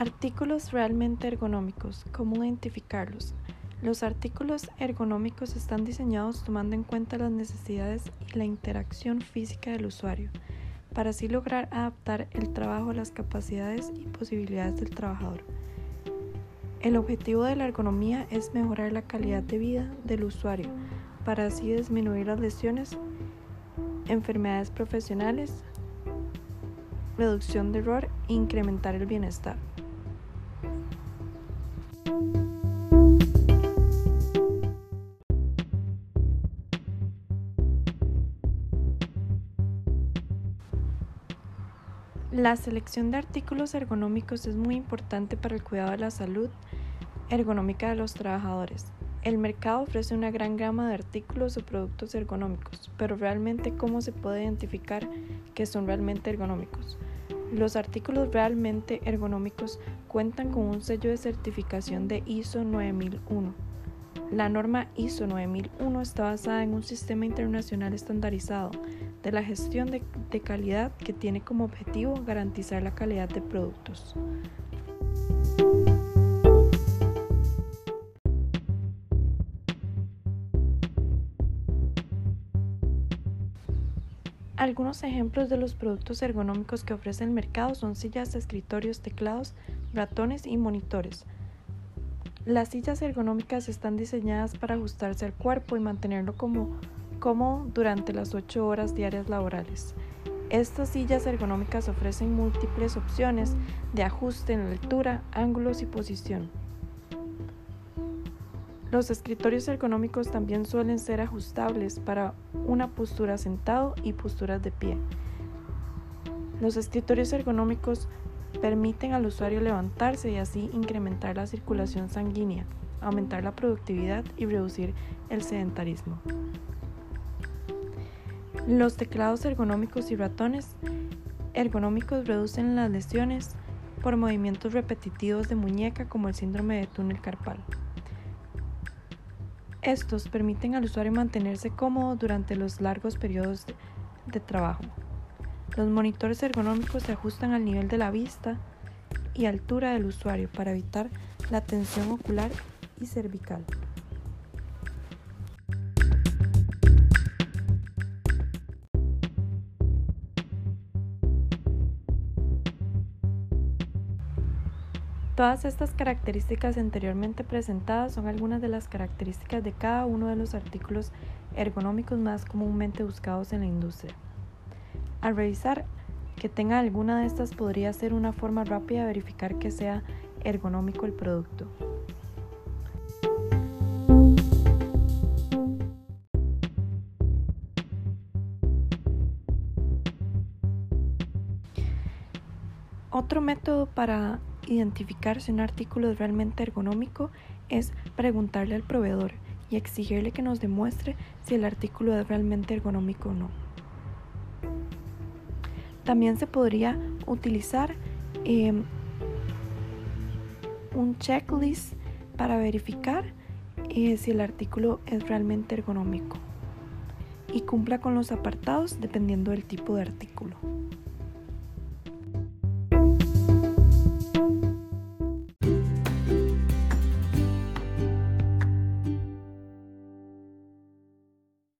Artículos realmente ergonómicos. ¿Cómo identificarlos? Los artículos ergonómicos están diseñados tomando en cuenta las necesidades y la interacción física del usuario, para así lograr adaptar el trabajo a las capacidades y posibilidades del trabajador. El objetivo de la ergonomía es mejorar la calidad de vida del usuario, para así disminuir las lesiones, enfermedades profesionales, reducción de error e incrementar el bienestar. La selección de artículos ergonómicos es muy importante para el cuidado de la salud ergonómica de los trabajadores. El mercado ofrece una gran gama de artículos o productos ergonómicos, pero realmente cómo se puede identificar que son realmente ergonómicos. Los artículos realmente ergonómicos cuentan con un sello de certificación de ISO 9001. La norma ISO 9001 está basada en un sistema internacional estandarizado de la gestión de, de calidad que tiene como objetivo garantizar la calidad de productos. Algunos ejemplos de los productos ergonómicos que ofrece el mercado son sillas, escritorios, teclados, ratones y monitores. Las sillas ergonómicas están diseñadas para ajustarse al cuerpo y mantenerlo como cómodo durante las 8 horas diarias laborales. Estas sillas ergonómicas ofrecen múltiples opciones de ajuste en altura, ángulos y posición. Los escritorios ergonómicos también suelen ser ajustables para una postura sentado y posturas de pie. Los escritorios ergonómicos permiten al usuario levantarse y así incrementar la circulación sanguínea, aumentar la productividad y reducir el sedentarismo. Los teclados ergonómicos y ratones ergonómicos reducen las lesiones por movimientos repetitivos de muñeca como el síndrome de túnel carpal. Estos permiten al usuario mantenerse cómodo durante los largos periodos de, trabajo. Los monitores ergonómicos se ajustan al nivel de la vista y altura del usuario para evitar la tensión ocular y cervical. Todas estas características anteriormente presentadas son algunas de las características de cada uno de los artículos ergonómicos más comúnmente buscados en la industria. Al revisar que tenga alguna de estas podría ser una forma rápida de verificar que sea ergonómico el producto. Otro método para identificar si un artículo es realmente ergonómico es preguntarle al proveedor y exigirle que nos demuestre si el artículo es realmente ergonómico o no. También se podría utilizar em, un checklist para verificar eh, si el artículo es realmente ergonómico y cumpla con los apartados dependiendo del tipo de artículo.